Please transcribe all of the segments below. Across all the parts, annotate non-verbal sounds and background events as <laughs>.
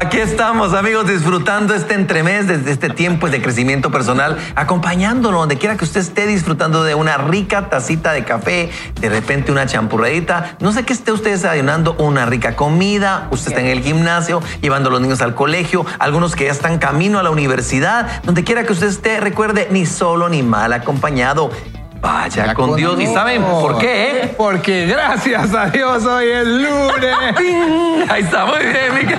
Aquí estamos, amigos, disfrutando este entremés desde este tiempo de crecimiento personal, acompañándolo donde quiera que usted esté disfrutando de una rica tacita de café, de repente una champurradita, no sé qué esté usted desayunando, una rica comida, usted está en el gimnasio, llevando a los niños al colegio, algunos que ya están camino a la universidad, donde quiera que usted esté, recuerde, ni solo ni mal acompañado. Vaya con, Dios. ¿Y saben por qué? Eh? Porque gracias a Dios hoy es lunes. <laughs> Ahí está, muy bien, mi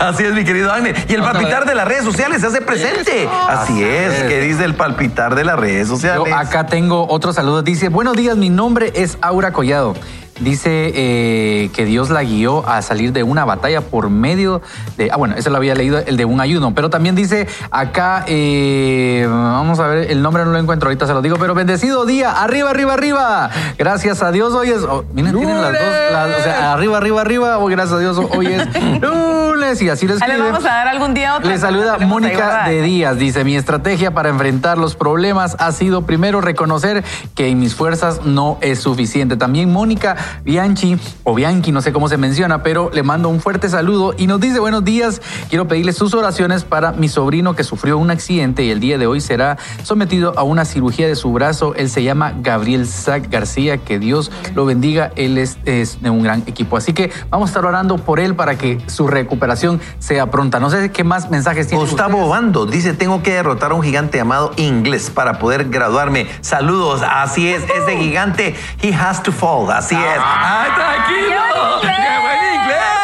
Así es, mi querido Ángel. Y el palpitar de las redes sociales se hace presente. Así es. ¿Qué dice el palpitar de las redes sociales? Yo acá tengo otro saludo. Dice, buenos días, mi nombre es Aura Collado. Dice eh, que Dios la guió a salir de una batalla por medio de. Ah, bueno, eso lo había leído, el de un ayuno. Pero también dice acá, eh, vamos a ver, el nombre no lo encuentro, ahorita se lo digo, pero bendecido día, arriba, arriba, arriba. Gracias a Dios, hoy es. Oh, miren, tienen las dos, o sea, arriba, arriba, arriba. Hoy, gracias a Dios, hoy es <laughs> lunes y así les escribe. Le vamos a dar algún día Le saluda Mónica de Díaz. Dice: Mi estrategia para enfrentar los problemas ha sido primero reconocer que en mis fuerzas no es suficiente. También Mónica Bianchi o Bianchi, no sé cómo se menciona, pero le mando un fuerte saludo y nos dice buenos días, quiero pedirle sus oraciones para mi sobrino que sufrió un accidente y el día de hoy será sometido a una cirugía de su brazo. Él se llama Gabriel Zac García, que Dios lo bendiga, él es, de un gran equipo. Así que vamos a estar orando por él para que su recuperación sea pronta. No sé qué más mensajes tiene. Gustavo Bando dice, tengo que derrotar a un gigante llamado Inglés para poder graduarme. Saludos, así es, ese gigante, he has to fall, así es. ¡Ay, tranquilo! ¡Qué buen inglés!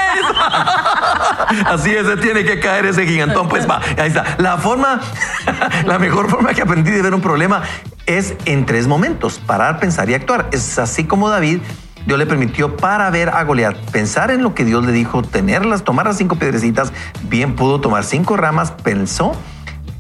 <laughs> Así es, se tiene que caer ese gigantón. Pues va, ahí está. La forma, <laughs> la mejor forma que aprendí de ver un problema es en tres momentos: parar, pensar y actuar. Es así como David. Dios le permitió para ver a Goliat, pensar en lo que Dios le dijo, tenerlas, tomar las cinco piedrecitas, bien pudo tomar cinco ramas, pensó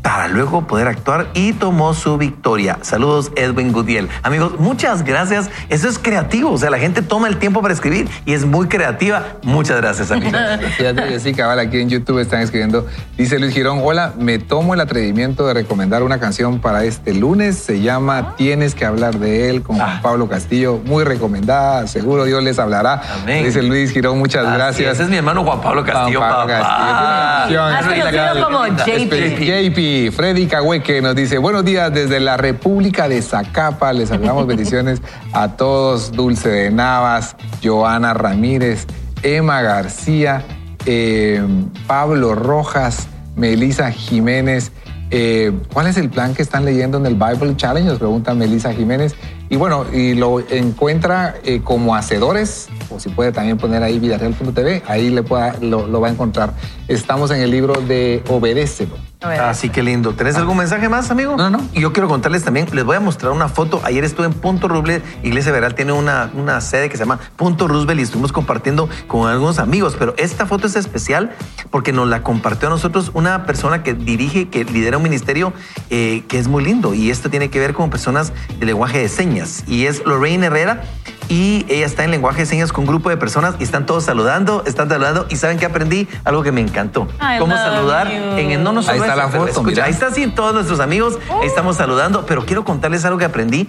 para luego poder actuar y tomó su victoria. Saludos Edwin Gudiel. Amigos, muchas gracias. Eso es creativo, o sea, la gente toma el tiempo para escribir y es muy creativa. Muchas gracias, amigos. <laughs> sí, cabal, aquí en YouTube están escribiendo. Dice Luis Girón, hola, me tomo el atrevimiento de recomendar una canción para este lunes. Se llama Tienes que hablar de él con Juan ah. Pablo Castillo. Muy recomendada, seguro Dios les hablará. Amén. Dice Luis Girón, muchas gracias. Ese es mi hermano Juan Pablo Castillo. Juan Pablo Castillo. Has como JP. JP. Freddy Cahueque nos dice, buenos días desde la República de Zacapa. Les damos bendiciones a todos. Dulce de Navas, Joana Ramírez, Emma García, eh, Pablo Rojas, Melisa Jiménez. Eh, ¿Cuál es el plan que están leyendo en el Bible Challenge? Nos pregunta Melisa Jiménez. Y bueno, y lo encuentra eh, como hacedores, o si puede también poner ahí vidareal.tv, ahí le pueda, lo, lo, va a encontrar. Estamos en el libro de Obedécelo. Así que lindo. ¿Tenés algún mensaje más, amigo? No, no. Y yo quiero contarles también, les voy a mostrar una foto. Ayer estuve en Punto Roosevelt, Iglesia Veral tiene una, una sede que se llama Punto Roosevelt y estuvimos compartiendo con algunos amigos, pero esta foto es especial porque nos la compartió a nosotros una persona que dirige, que lidera un ministerio eh, que es muy lindo y esto tiene que ver con personas de lenguaje de señas y es Lorraine Herrera y ella está en lenguaje de señas con un grupo de personas y están todos saludando, están saludando y saben que aprendí algo que me encantó. Cómo saludar en el no nos Ahí está la foto. Escucha, ahí está así todos nuestros amigos, ahí estamos saludando, pero quiero contarles algo que aprendí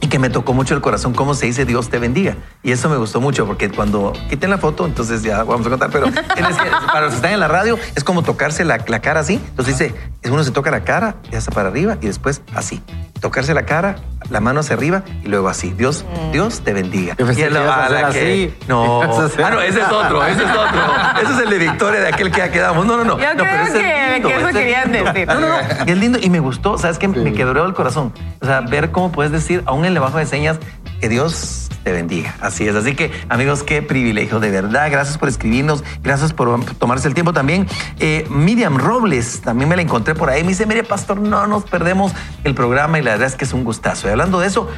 y que me tocó mucho el corazón, cómo se dice Dios te bendiga. Y eso me gustó mucho porque cuando quiten la foto, entonces ya vamos a contar, pero <laughs> para los que están en la radio es como tocarse la, la cara así. Entonces dice, uno se toca la cara, ya está para arriba y después así. Tocarse la cara, la mano hacia arriba y luego así. Dios, mm. Dios te bendiga. y es la, así. No. <laughs> Ah, no, ese es otro, ese es otro. <laughs> ese es el de Victoria de aquel que ya quedamos. No, no, no. Yo no, creo que, que, eso querían decir. No, no, no. <laughs> Y es lindo y me gustó. ¿Sabes qué? Me quebró el corazón. O sea, ver cómo puedes decir, aún en el lenguaje de señas, que Dios te bendiga. Así es. Así que, amigos, qué privilegio, de verdad. Gracias por escribirnos. Gracias por tomarse el tiempo también. Eh, Miriam Robles, también me la encontré por ahí. Me dice, mire, pastor, no nos perdemos el programa y la verdad es que es un gustazo. Y hablando de eso,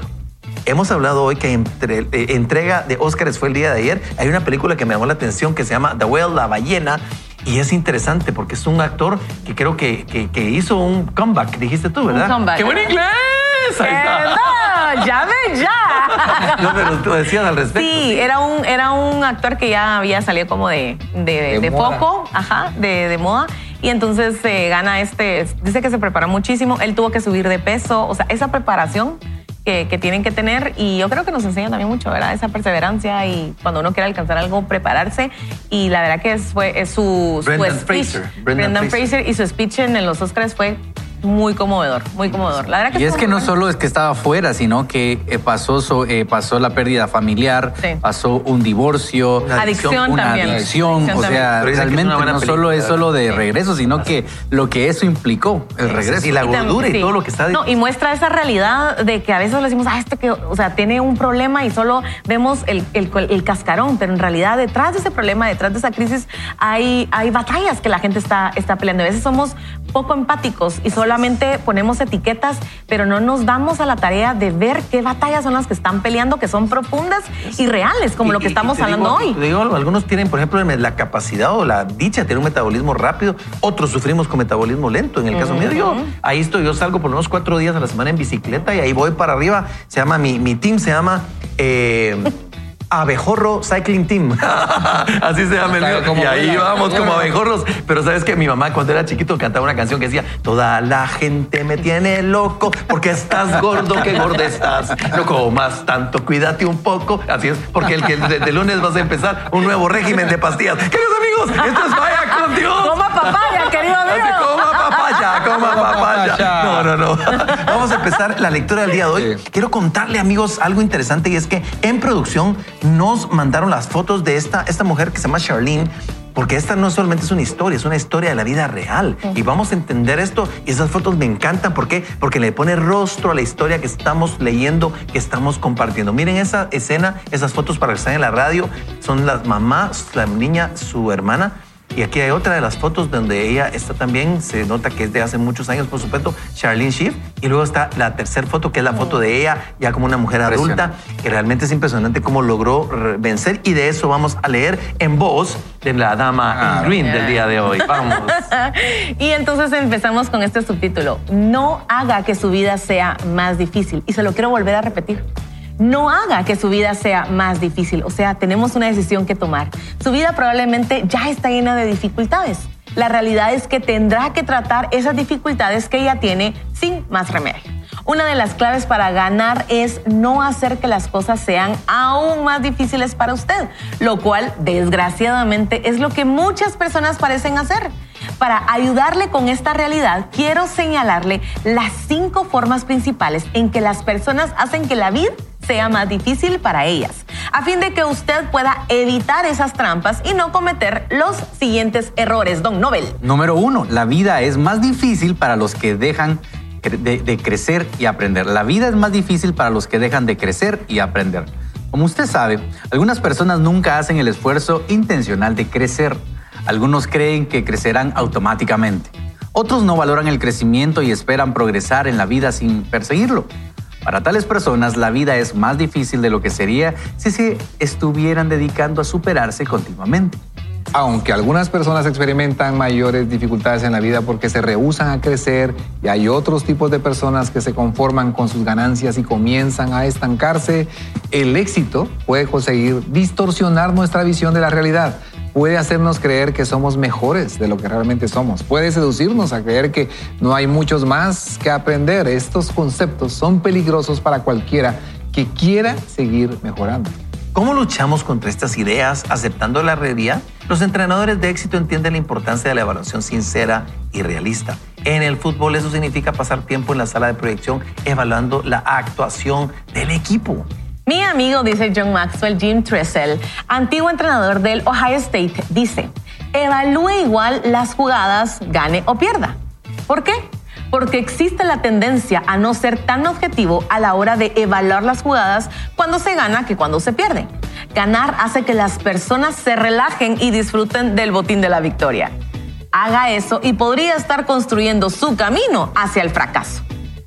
hemos hablado hoy que entre, eh, entrega de Óscares fue el día de ayer. Hay una película que me llamó la atención que se llama The Whale, la ballena. Y es interesante porque es un actor que creo que, que, que hizo un comeback, dijiste tú, ¿verdad? comeback. ¡Qué buen inglés! Ahí está. No, llame <laughs> ya. No, pero tú decías al respecto. Sí, era un, era un actor que ya había salido como de, de, De de foco, ajá, de, de moda. Y entonces eh, gana este, dice que se prepara muchísimo, él tuvo que subir de peso, o sea, esa preparación que, que tienen que tener y yo creo que nos enseña también mucho, ¿verdad? Esa perseverancia y cuando uno quiere alcanzar algo, prepararse. Y la verdad que es, fue, es su, su Brendan speech. Fraser, Brendan, Brendan Fraser. Fraser. y su speech en, en los Oscars fue muy conmovedor, muy conmovedor. La verdad que Y es que no solo es que estaba fuera, sino que eh, pasó, eh, pasó la pérdida familiar, Sí. pasó un divorcio, Una Adicción una también. adicción. Adicción O sea, realmente no solo es solo de regreso, sino que lo que eso implicó, el regreso. Y la gordura y sí. todo lo que está No, y muestra esa realidad de que a veces le decimos, ah, este que, o sea, tiene un problema y solo vemos el, el- el cascarón, pero en realidad detrás de ese problema, detrás de esa crisis, hay, hay batallas que la gente está, está peleando. A veces somos poco empáticos y solamente ponemos etiquetas, pero no nos damos a la tarea de ver qué batallas son las que están peleando, que son profundas y reales, como Y- lo que y- estamos y hablando digo- hoy. te digo algo, algunos tienen, por ejemplo, la capacidad o la dicha de tener un metabolismo rápido, otros sufrimos con metabolismo lento. En el caso mío, yo ahí estoy, yo salgo por unos cuatro días a la semana en bicicleta y ahí voy para arriba. Se llama, mi, mi team se llama... eh, <laughs> Abejorro Cycling Team. <laughs> Así se llama el mío. Y ahí vamos como abejorros. Pero sabes que mi mamá cuando era chiquito cantaba una canción que decía, toda la gente me tiene loco porque estás gordo, que gorda estás. No comas tanto, cuídate un poco. Así es, porque el que de, de lunes vas a empezar un nuevo régimen de pastillas. Queridos amigos, esto es Vaya con Dios. Coma papaya, querido amigo. Así, coma papaya, <laughs> coma papaya. No, no, no. <laughs> Vamos a empezar la lectura del día de hoy. Sí. Quiero contarle, amigos, algo interesante y es que en producción nos mandaron las fotos de esta, esta mujer que se llama Charlene. Porque esta no solamente es una historia, es una historia de la vida real. Y vamos a entender esto. Y esas fotos me encantan. ¿Por qué? Porque le pone rostro a la historia que estamos leyendo, que estamos compartiendo. Miren esa escena, esas fotos para que están en la radio. Son las mamás, la niña, su hermana. Y aquí hay otra de las fotos donde ella está también, se nota que es de hace muchos años, por supuesto, Charlene Schiff. Y luego está la tercera foto, que es la foto de ella ya como una mujer adulta, que realmente es impresionante cómo logró vencer. Y de eso vamos a leer en voz de la dama en green del día de hoy. <laughs> Vamos. Y entonces empezamos con este subtítulo. No haga que su vida sea más difícil. Y se lo quiero volver a repetir. No haga que su vida sea más difícil. O sea, tenemos una decisión que tomar. Su vida probablemente ya está llena de dificultades. La realidad es que tendrá que tratar esas dificultades que ella tiene sin más remedio. Una de las claves para ganar es no hacer que las cosas sean aún más difíciles para usted, lo cual desgraciadamente es lo que muchas personas parecen hacer. Para ayudarle con esta realidad, quiero señalarle las cinco formas principales en que las personas hacen que la vida sea más difícil para ellas, a fin de que usted pueda evitar esas trampas y no cometer los siguientes errores. Don Nobel. Número uno, la vida es más difícil para los que dejan de, de crecer y aprender. La vida es más difícil para los que dejan de crecer y aprender. Como usted sabe, algunas personas nunca hacen el esfuerzo intencional de crecer. Algunos creen que crecerán automáticamente. Otros no valoran el crecimiento y esperan progresar en la vida sin perseguirlo. Para tales personas, la vida es más difícil de lo que sería si se estuvieran dedicando a superarse continuamente. Aunque algunas personas experimentan mayores dificultades en la vida porque se rehúsan a crecer y hay otros tipos de personas que se conforman con sus ganancias y comienzan a estancarse, el éxito puede conseguir distorsionar nuestra visión de la realidad. Puede hacernos creer que somos mejores de lo que realmente somos. Puede seducirnos a creer que no hay muchos más que aprender. Estos conceptos son peligrosos para cualquiera que quiera seguir mejorando. ¿Cómo luchamos contra estas ideas aceptando la realidad? Los entrenadores de éxito entienden la importancia de la evaluación sincera y realista. En el fútbol eso significa pasar tiempo en la sala de proyección evaluando la actuación del equipo. Mi amigo, dice John Maxwell, Jim Tressel, antiguo entrenador del Ohio State, dice, evalúe igual las jugadas, gane o pierda. ¿Por qué? Porque existe la tendencia a no ser tan objetivo a la hora de evaluar las jugadas cuando se gana que cuando se pierde. Ganar hace que las personas se relajen y disfruten del botín de la victoria. Haga eso y podría estar construyendo su camino hacia el fracaso.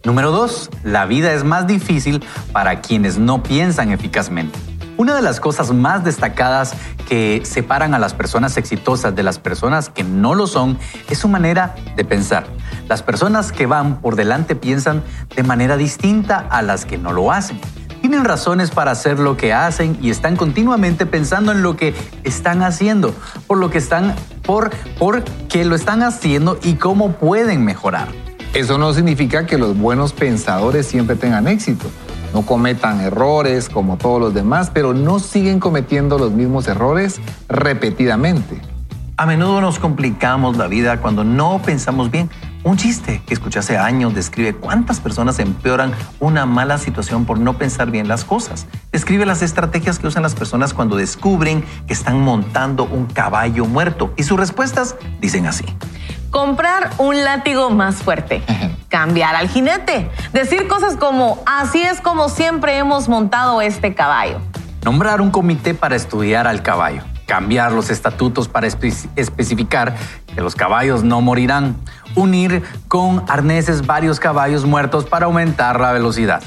Número 2. La vida es más difícil para quienes no piensan eficazmente. Una de las cosas más destacadas que separan a las personas exitosas de las personas que no lo son es su manera de pensar. Las personas que van por delante piensan de manera distinta a las que no lo hacen. Tienen razones para hacer lo que hacen y están continuamente pensando en lo que están haciendo, por lo que están, por, por qué lo están haciendo y cómo pueden mejorar. Eso no significa que los buenos pensadores siempre tengan éxito no cometan errores como todos los demás, pero no siguen cometiendo los mismos errores repetidamente. A menudo nos complicamos la vida cuando no pensamos bien. Un chiste que escuché hace años describe cuántas personas empeoran una mala situación por no pensar bien las cosas. Describe las estrategias que usan las personas cuando descubren que están montando un caballo muerto. Y sus respuestas dicen así. Comprar un látigo más fuerte. Cambiar al jinete. Decir cosas como, así es como siempre hemos montado este caballo. Nombrar un comité para estudiar al caballo. Cambiar los estatutos para especificar que los caballos no morirán. Unir con arneses varios caballos muertos para aumentar la velocidad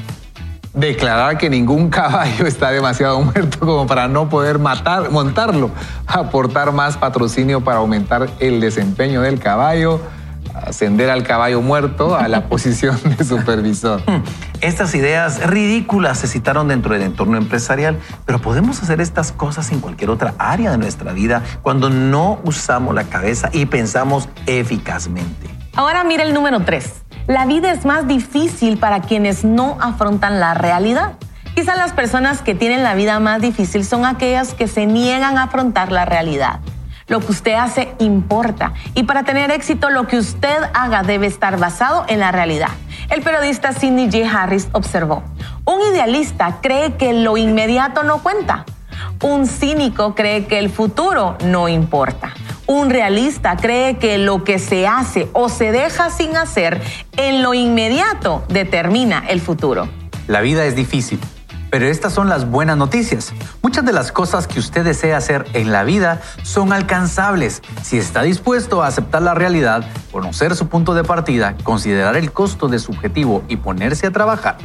declarar que ningún caballo está demasiado muerto como para no poder matar, montarlo, aportar más patrocinio para aumentar el desempeño del caballo, ascender al caballo muerto a la <laughs> posición de supervisor. Hmm. Estas ideas ridículas se citaron dentro del entorno empresarial, pero podemos hacer estas cosas en cualquier otra área de nuestra vida cuando no usamos la cabeza y pensamos eficazmente. Ahora mira el número 3 la vida es más difícil para quienes no afrontan la realidad. Quizá las personas que tienen la vida más difícil son aquellas que se niegan a afrontar la realidad. Lo que usted hace importa y para tener éxito lo que usted haga debe estar basado en la realidad. El periodista Sidney J. Harris observó, un idealista cree que lo inmediato no cuenta, un cínico cree que el futuro no importa. Un realista cree que lo que se hace o se deja sin hacer en lo inmediato determina el futuro. La vida es difícil, pero estas son las buenas noticias. Muchas de las cosas que usted desea hacer en la vida son alcanzables si está dispuesto a aceptar la realidad, conocer su punto de partida, considerar el costo de su objetivo y ponerse a trabajar.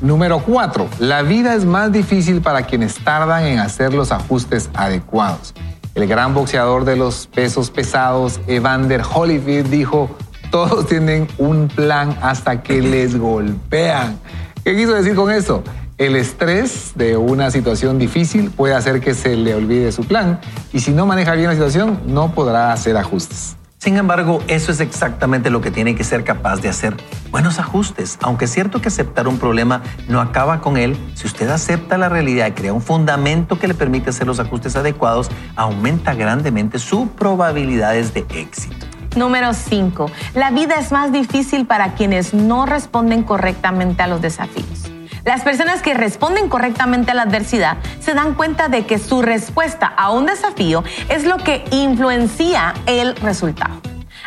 Número 4. La vida es más difícil para quienes tardan en hacer los ajustes adecuados. El gran boxeador de los pesos pesados, Evander Holyfield, dijo, todos tienen un plan hasta que les golpean. ¿Qué quiso decir con eso? El estrés de una situación difícil puede hacer que se le olvide su plan y si no maneja bien la situación no podrá hacer ajustes. Sin embargo, eso es exactamente lo que tiene que ser capaz de hacer. Buenos ajustes. Aunque es cierto que aceptar un problema no acaba con él, si usted acepta la realidad y crea un fundamento que le permite hacer los ajustes adecuados, aumenta grandemente sus probabilidades de éxito. Número 5. La vida es más difícil para quienes no responden correctamente a los desafíos. Las personas que responden correctamente a la adversidad se dan cuenta de que su respuesta a un desafío es lo que influencia el resultado.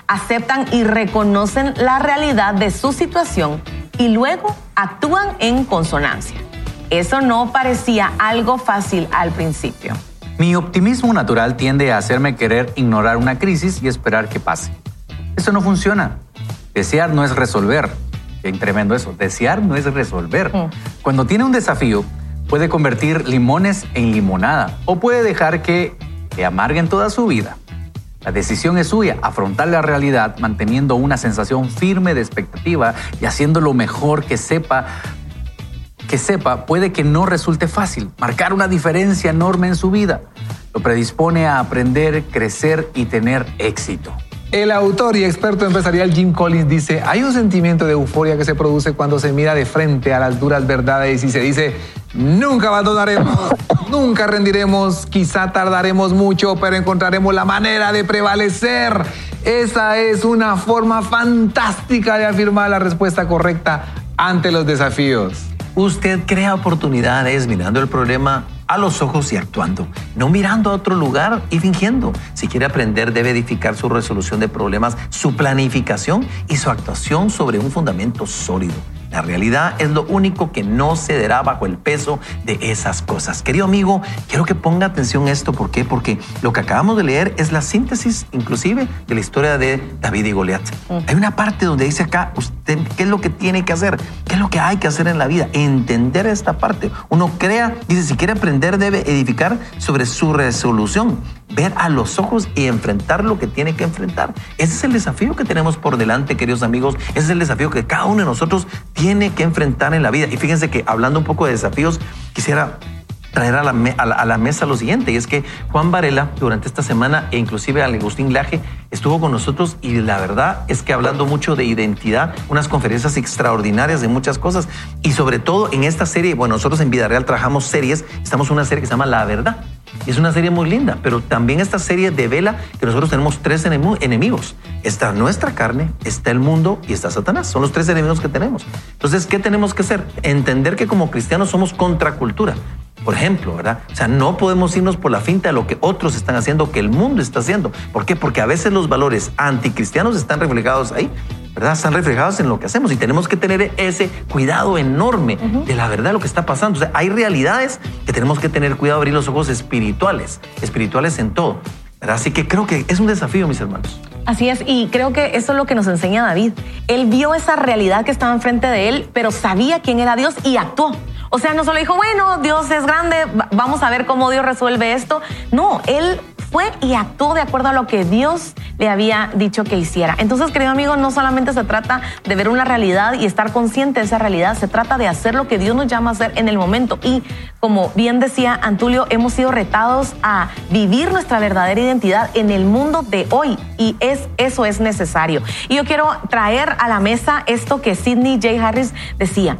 Aceptan y reconocen la realidad de su situación y luego actúan en consonancia. Eso no parecía algo fácil al principio. Mi optimismo natural tiende a hacerme querer ignorar una crisis y esperar que pase. Eso no funciona. Desear no es resolver, Qué tremendo eso. Desear no es resolver. Mm. Cuando tiene un desafío, puede convertir limones en limonada o puede dejar que le amarguen toda su vida. La decisión es suya, afrontar la realidad manteniendo una sensación firme de expectativa y haciendo lo mejor que sepa. Que sepa puede que no resulte fácil, marcar una diferencia enorme en su vida. Lo predispone a aprender, crecer y tener éxito. El autor y experto empresarial Jim Collins dice, hay un sentimiento de euforia que se produce cuando se mira de frente a las duras verdades y se dice, nunca abandonaremos, nunca rendiremos, quizá tardaremos mucho, pero encontraremos la manera de prevalecer. Esa es una forma fantástica de afirmar la respuesta correcta ante los desafíos. Usted crea oportunidades mirando el problema a los ojos y actuando, no mirando a otro lugar y fingiendo. Si quiere aprender, debe edificar su resolución de problemas, su planificación y su actuación sobre un fundamento sólido. La realidad es lo único que no cederá bajo el peso de esas cosas. Querido amigo, quiero que ponga atención a esto. ¿Por qué? Porque lo que acabamos de leer es la síntesis inclusive de la historia de David y Goliat. Hay una parte donde dice acá, usted, ¿qué es lo que tiene que hacer? ¿Qué es lo que hay que hacer en la vida? Entender esta parte. Uno crea, dice, si quiere aprender debe edificar sobre su resolución ver a los ojos y enfrentar lo que tiene que enfrentar. Ese es el desafío que tenemos por delante, queridos amigos. Ese es el desafío que cada uno de nosotros tiene que enfrentar en la vida. Y fíjense que hablando un poco de desafíos, quisiera traer a la, a, la, mesa lo siguiente, y es que Juan Varela durante esta semana e inclusive Agustín Laje estuvo con nosotros y la verdad es que hablando mucho de identidad, unas conferencias extraordinarias de muchas cosas y sobre todo en esta serie, bueno, nosotros en Vida Real trabajamos series, estamos en una serie que se llama La Verdad es una serie muy linda, pero también esta serie devela que nosotros tenemos tres enemigos. Está nuestra carne, está el mundo y está Satanás. Son los tres enemigos que tenemos. Entonces, ¿qué tenemos que hacer? Entender que como cristianos somos contracultura. Por ejemplo, ¿verdad? O sea, no podemos irnos por la finta de lo que otros están haciendo, que el mundo está haciendo. ¿Por qué? Porque a veces los valores anticristianos están reflejados ahí. ¿verdad? Están reflejados en lo que hacemos y tenemos que tener ese cuidado enorme de la verdad de lo que está pasando. O sea, hay realidades que tenemos que tener cuidado, abrir los ojos espirituales, espirituales en todo. ¿verdad? Así que creo que es un desafío, mis hermanos. Así es, y creo que eso es lo que nos enseña David. Él vio esa realidad que estaba enfrente de él, pero sabía quién era Dios y actuó. O sea, no solo dijo, bueno, Dios es grande, vamos a ver cómo Dios resuelve esto. No, él fue y actuó de acuerdo a lo que Dios le había dicho que hiciera. Entonces, querido amigo, no solamente se trata de ver una realidad y estar consciente de esa realidad, se trata de hacer lo que Dios nos llama a hacer en el momento. Y como bien decía Antulio, hemos sido retados a vivir nuestra verdadera identidad en el mundo de hoy y es, eso es necesario. Y yo quiero traer a la mesa esto que Sidney J. Harris decía.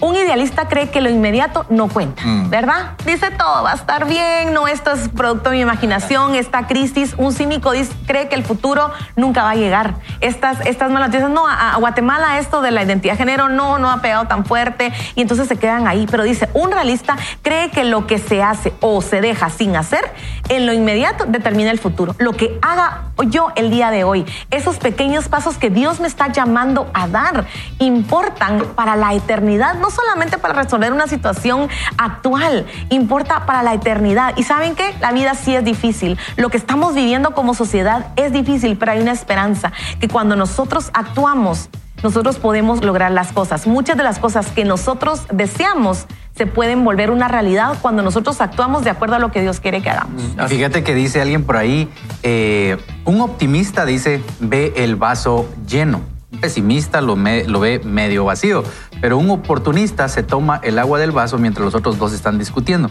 Un idealista cree que lo inmediato no cuenta, mm. ¿verdad? Dice todo va a estar bien, no, esto es producto de mi imaginación, esta crisis. Un cínico dice, cree que el futuro nunca va a llegar. Estas, estas malas noticias, no, a, Guatemala esto de la identidad de género no, no ha pegado tan fuerte y entonces se quedan ahí. Pero dice, un realista cree que lo que se hace o se deja sin hacer, en lo inmediato determina el futuro. Lo que haga yo el día de hoy, esos pequeños pasos que Dios me está llamando a dar, importan para la eternidad, no solamente para resolver una situación actual, importa para la eternidad. Y saben qué, la vida sí es difícil. Lo que estamos viviendo como sociedad es difícil, pero hay una esperanza que cuando nosotros actuamos, nosotros podemos lograr las cosas. Muchas de las cosas que nosotros deseamos se pueden volver una realidad cuando nosotros actuamos de acuerdo a lo que Dios quiere que hagamos. Mm, fíjate que dice alguien por ahí, eh, un optimista dice, ve el vaso lleno. Un pesimista lo, lo ve medio vacío, pero un oportunista se toma el agua del vaso mientras los otros dos están discutiendo.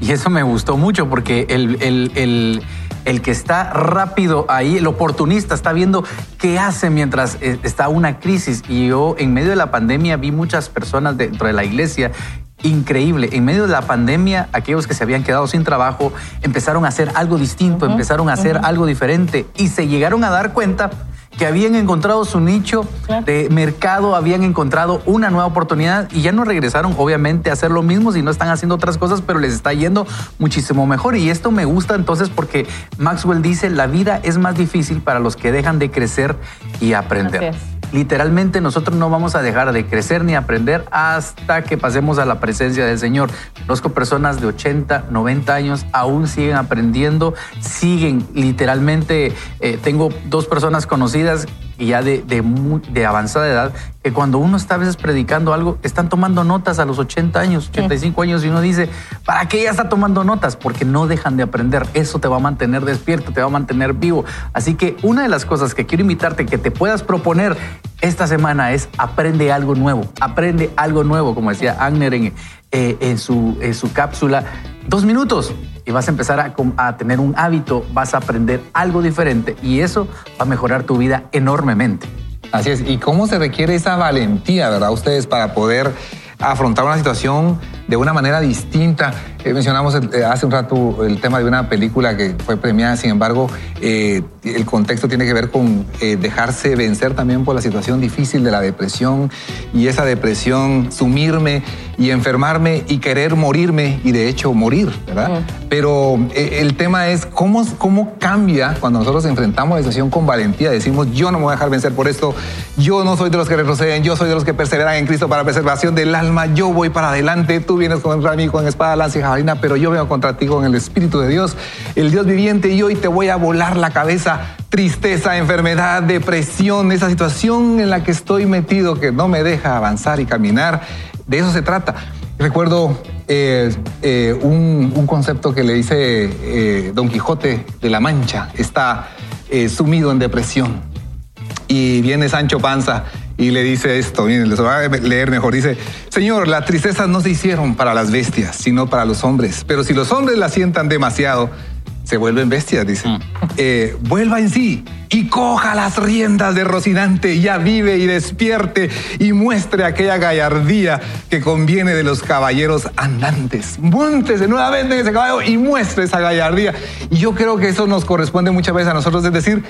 Y eso me gustó mucho porque el, el, el, que está rápido ahí, el oportunista, está viendo qué hace mientras eh, está una crisis. Y yo en medio de la pandemia vi muchas personas dentro de la iglesia increíble. En medio de la pandemia, aquellos que se habían quedado sin trabajo empezaron a hacer algo distinto, empezaron a hacer algo diferente y se llegaron a dar cuenta que habían encontrado su nicho de mercado, habían encontrado una nueva oportunidad y ya no regresaron, obviamente, a hacer lo mismo si no están haciendo otras cosas, pero les está yendo muchísimo mejor. Y esto me gusta entonces porque Maxwell dice, la vida es más difícil para los que dejan de crecer y aprender literalmente nosotros no vamos a dejar de crecer ni aprender hasta que pasemos a la presencia del Señor. Conozco personas de 80, 90 años, aún siguen aprendiendo, siguen literalmente, eh, tengo dos personas conocidas y ya de, de, avanzada edad, que cuando uno está a veces predicando algo, están tomando notas a los 80 años, 85 años, y uno dice, ¿para qué ya está tomando notas? Porque no dejan de aprender. Eso te va a mantener despierto, te va a mantener vivo. Así que una de las cosas que quiero invitarte que te puedas proponer esta semana es aprende algo nuevo, aprende algo nuevo, como decía Agner en, eh, en, su, en su cápsula. Dos minutos, y vas a empezar a, tener un hábito, vas a aprender algo diferente y eso va a mejorar tu vida enormemente. Así es. ¿Y cómo se requiere esa valentía, verdad, ustedes, para poder afrontar una situación de una manera distinta. Eh, mencionamos eh, hace un rato el tema de una película que fue premiada, sin embargo, eh, el contexto tiene que ver con dejarse vencer también por la situación difícil de la depresión y esa depresión, sumirme y enfermarme y querer morirme y de hecho morir, ¿verdad? Pero el tema es cómo, cómo cambia cuando nosotros enfrentamos la situación con valentía, decimos yo no me voy a dejar vencer por esto, yo no soy de los que retroceden, yo soy de los que perseveran en Cristo para preservación del alma, yo voy para adelante, tú vienes contra mí con espada, lanza y jabalina, pero yo vengo contra ti con el Espíritu de Dios, el Dios viviente, y hoy te voy a volar la cabeza. Tristeza, enfermedad, depresión, esa situación en la que estoy metido que no me deja avanzar y caminar. De eso se trata. Recuerdo eh, eh, un, concepto que le dice eh, Don Quijote de la Mancha, está sumido en depresión. Y viene Sancho Panza y le dice esto, miren, les voy a leer mejor, dice, Señor, las tristezas no se hicieron para las bestias, sino para los hombres, pero si los hombres las sientan demasiado, se vuelven bestias, dice. Mm. Eh, vuelva en sí y coja las riendas de Rocinante, ya vive y despierte y muestre aquella gallardía que conviene de los caballeros andantes. Móntese nuevamente en ese caballo y muestre esa gallardía. Y yo creo que eso nos corresponde muchas veces a nosotros, es decir,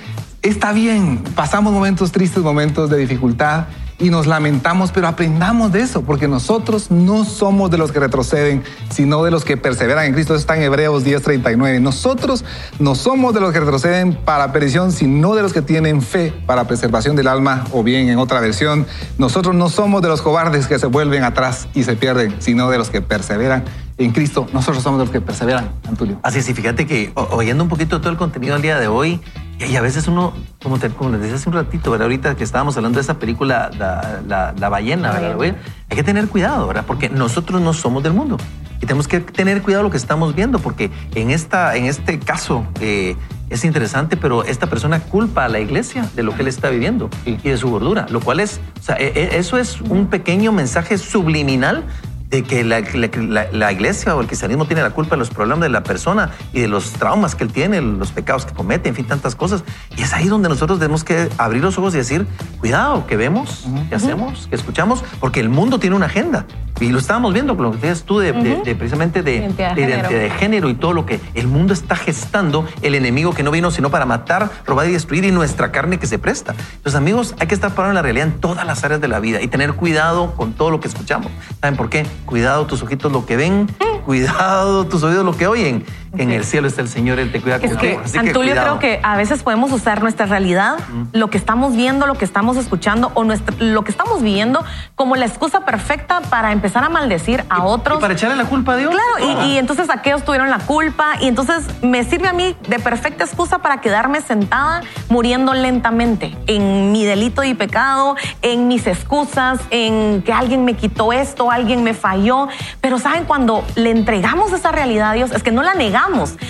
Está bien, pasamos momentos tristes, momentos de dificultad y nos lamentamos, pero aprendamos de eso, porque nosotros no somos de los que retroceden, sino de los que perseveran en Cristo. Eso está en Hebreos 10:39. Nosotros no somos de los que retroceden para perdición, sino de los que tienen fe para preservación del alma, o bien en otra versión, nosotros no somos de los cobardes que se vuelven atrás y se pierden, sino de los que perseveran en Cristo. Nosotros somos de los que perseveran, Antulio. Así sí, fíjate que oyendo un poquito todo el contenido del día de hoy, y a veces uno, como, te, como les decía hace un ratito, ¿verdad? ahorita que estábamos hablando de esa película, La, la, ballena, ¿verdad? hay que tener cuidado, ¿verdad? Porque nosotros no somos del mundo. Y tenemos que tener cuidado lo que estamos viendo, porque en, esta, en este caso eh, es interesante, pero esta persona culpa a la iglesia de lo que él está viviendo y de su gordura, lo cual es, o sea, e, e, eso es un pequeño mensaje subliminal de que la, iglesia o el cristianismo tiene la culpa de los problemas de la persona y de los traumas que él tiene, los pecados que comete, en fin, tantas cosas. Y es ahí donde nosotros tenemos que abrir los ojos y decir, cuidado, ¿qué vemos? ¿Qué hacemos? ¿Qué escuchamos? Porque el mundo tiene una agenda. Y lo estábamos viendo con lo que decías tú de, precisamente de identidad, de género y todo lo que el mundo está gestando, el enemigo que no vino sino para matar, robar y destruir y nuestra carne que se presta. Entonces, amigos, hay que estar parados en la realidad en todas las áreas de la vida y tener cuidado con todo lo que escuchamos. ¿Saben por qué? Cuidado tus ojitos lo que ven, cuidado tus oídos lo que oyen. En el cielo está el Señor, Él te cuida es que, Antulio, creo que a veces podemos usar nuestra realidad, lo que estamos viendo, lo que estamos escuchando o lo que estamos viviendo como la excusa perfecta para empezar a maldecir a otros. Y para echarle la culpa a Dios. Claro, y, entonces aquellos tuvieron la culpa y entonces me sirve a mí de perfecta excusa para quedarme sentada muriendo lentamente en mi delito y pecado, en mis excusas, en que alguien me quitó esto, alguien me falló. Pero ¿saben? Cuando le entregamos esa realidad a Dios, es que no la negamos,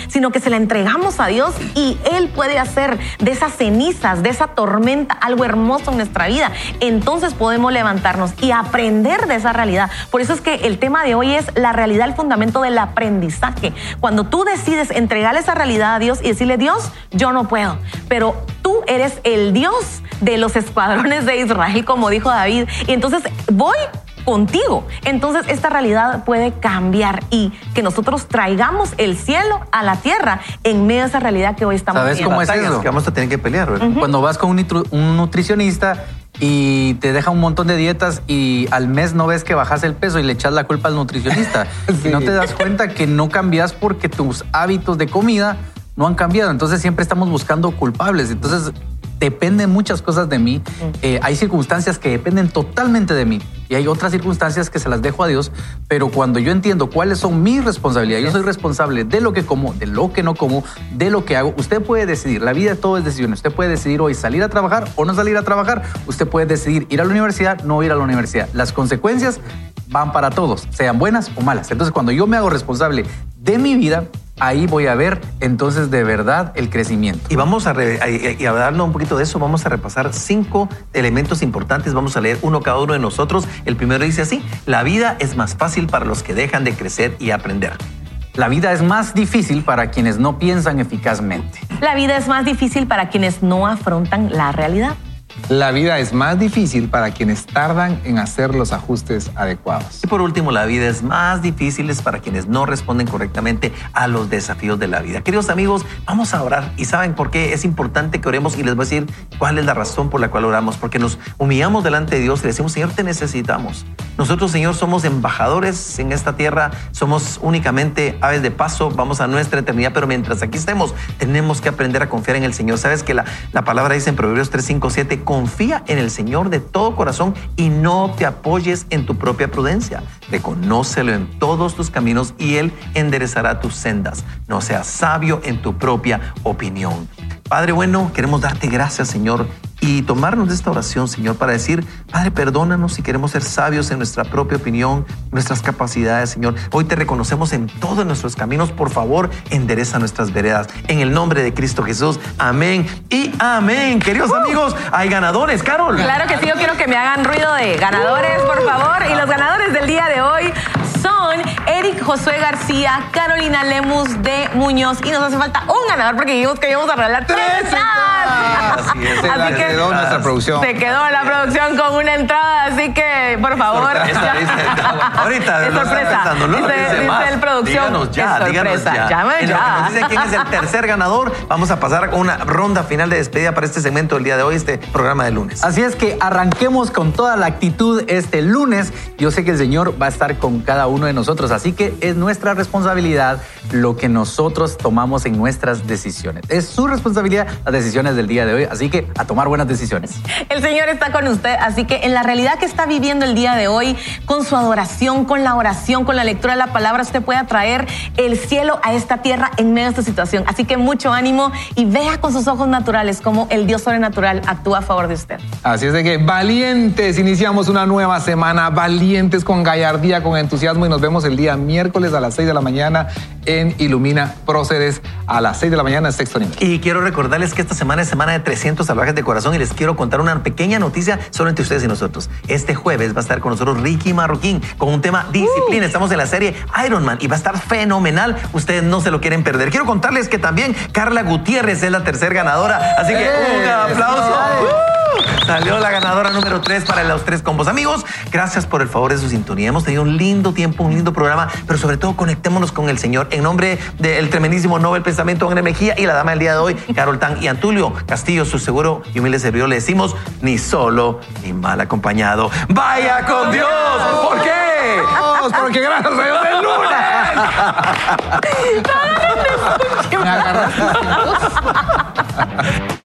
sino que se la entregamos a Dios y Él puede hacer de esas cenizas, de esa tormenta, algo hermoso en nuestra vida. Entonces podemos levantarnos y aprender de esa realidad. Por eso es que el tema de hoy es la realidad, el fundamento del aprendizaje. Cuando tú decides entregar esa realidad a Dios y decirle, Dios, yo no puedo, pero tú eres el Dios de los escuadrones de Israel, como dijo David. Y entonces voy contigo. Entonces esta realidad puede cambiar y que nosotros traigamos el cielo a la tierra en medio de esa realidad que hoy estamos ¿Sabes cómo es eso? Que vamos a tener que pelear, Cuando vas con un, nutricionista y te deja un montón de dietas y al mes no ves que bajas el peso y le echas la culpa al nutricionista. <laughs> Y no te das cuenta que no cambias porque tus hábitos de comida no han cambiado. Entonces siempre estamos buscando culpables. Entonces dependen muchas cosas de mí. Eh, hay circunstancias que dependen totalmente de mí y hay otras circunstancias que se las dejo a Dios, pero cuando yo entiendo cuáles son mis responsabilidades, yo soy responsable de lo que como, de lo que no como, de lo que hago, usted puede decidir, la vida todo es decisión, usted puede decidir hoy salir a trabajar o no salir a trabajar, usted puede decidir ir a la universidad, no ir a la universidad. Las consecuencias van para todos, sean buenas o malas. Entonces cuando yo me hago responsable de mi vida, ahí voy a ver entonces de verdad el crecimiento. Y vamos a, y hablarlo un poquito de eso, vamos a repasar cinco elementos importantes, vamos a leer uno cada uno de nosotros. El primero dice así, la vida es más fácil para los que dejan de crecer y aprender. La vida es más difícil para quienes no piensan eficazmente. La vida es más difícil para quienes no afrontan la realidad. La vida es más difícil para quienes tardan en hacer los ajustes adecuados. Y por último, la vida es más difícil para quienes no responden correctamente a los desafíos de la vida. Queridos amigos, vamos a orar. ¿Y saben por qué es importante que oremos? Y les voy a decir cuál es la razón por la cual oramos. Porque nos humillamos delante de Dios y decimos, Señor, te necesitamos. Nosotros, Señor, somos embajadores en esta tierra. Somos únicamente aves de paso. Vamos a nuestra eternidad. Pero mientras aquí estemos, tenemos que aprender a confiar en el Señor. Sabes que la, la palabra dice en Proverbios 3, 5, 7, confía en el Señor de todo corazón y no te apoyes en tu propia prudencia. Reconócelo en todos tus caminos y Él enderezará tus sendas. No seas sabio en tu propia opinión. Padre bueno, queremos darte gracias, Señor, y tomarnos de esta oración, Señor, para decir, Padre, perdónanos si queremos ser sabios en nuestra propia opinión, nuestras capacidades, Señor. Hoy te reconocemos en todos nuestros caminos. Por favor, endereza nuestras veredas. En el nombre de Cristo Jesús. Amén y amén. Queridos uh. amigos, hay ganadores, Carol. Claro que sí, yo quiero que me hagan ruido de ganadores, por favor. Y los ganadores del día de hoy Eric Josué García, Carolina Lemus de Muñoz. Y nos hace falta un ganador porque dijimos que íbamos a regalar tres Así, es. así que quedó nuestra producción. Se quedó la producción con una entrada, así que por favor. <laughs> ahorita es sorpresa. No dice, dice el producción. Díganos ya, díganos ya. Llame en ya. Lo que nos dice quién es el tercer ganador, vamos a pasar con una ronda final de despedida para este segmento del día de hoy, este programa de lunes. Así es que arranquemos con toda la actitud este lunes. Yo sé que el Señor va a estar con cada uno de nosotros, así que es nuestra responsabilidad lo que nosotros tomamos en nuestras decisiones. Es su responsabilidad las decisiones del día de hoy, así que a tomar buenas decisiones. El Señor está con usted, así que en la realidad que está viviendo el día de hoy, con su adoración, con la oración, con la lectura de la palabra, usted puede atraer el cielo a esta tierra en medio de esta situación. Así que mucho ánimo y vea con sus ojos naturales cómo el Dios sobrenatural actúa a favor de usted. Así es de que valientes, iniciamos una nueva semana, valientes con gallardía, con entusiasmo y nos vemos el día miércoles a las 6 de la mañana en Ilumina Próceres a las 6 de la mañana en sexto nivel. Y quiero recordarles que esta semana es semana de 300 salvajes de corazón y les quiero contar una pequeña noticia solo entre ustedes y nosotros. Este jueves va a estar con nosotros Ricky Marroquín con un tema disciplina. Uh. Estamos en la serie Iron Man y va a estar fenomenal. Ustedes no se lo quieren perder. Quiero contarles que también Carla Gutiérrez es la tercera ganadora. Así que un aplauso. Salió la ganadora número 3 para los tres combos. Amigos, gracias por el favor de su sintonía. Hemos tenido un lindo tiempo, un lindo programa, pero sobre todo conectémonos con el Señor. En nombre del tremendísimo Nobel Pensamiento André Mejía y la dama del día de hoy, Carol Tan y Antulio Castillo, su seguro y humilde servidor, le decimos ni solo ni mal acompañado. ¡Vaya con Dios! ¿Por qué? porque gracias a Dios es lunes. <laughs>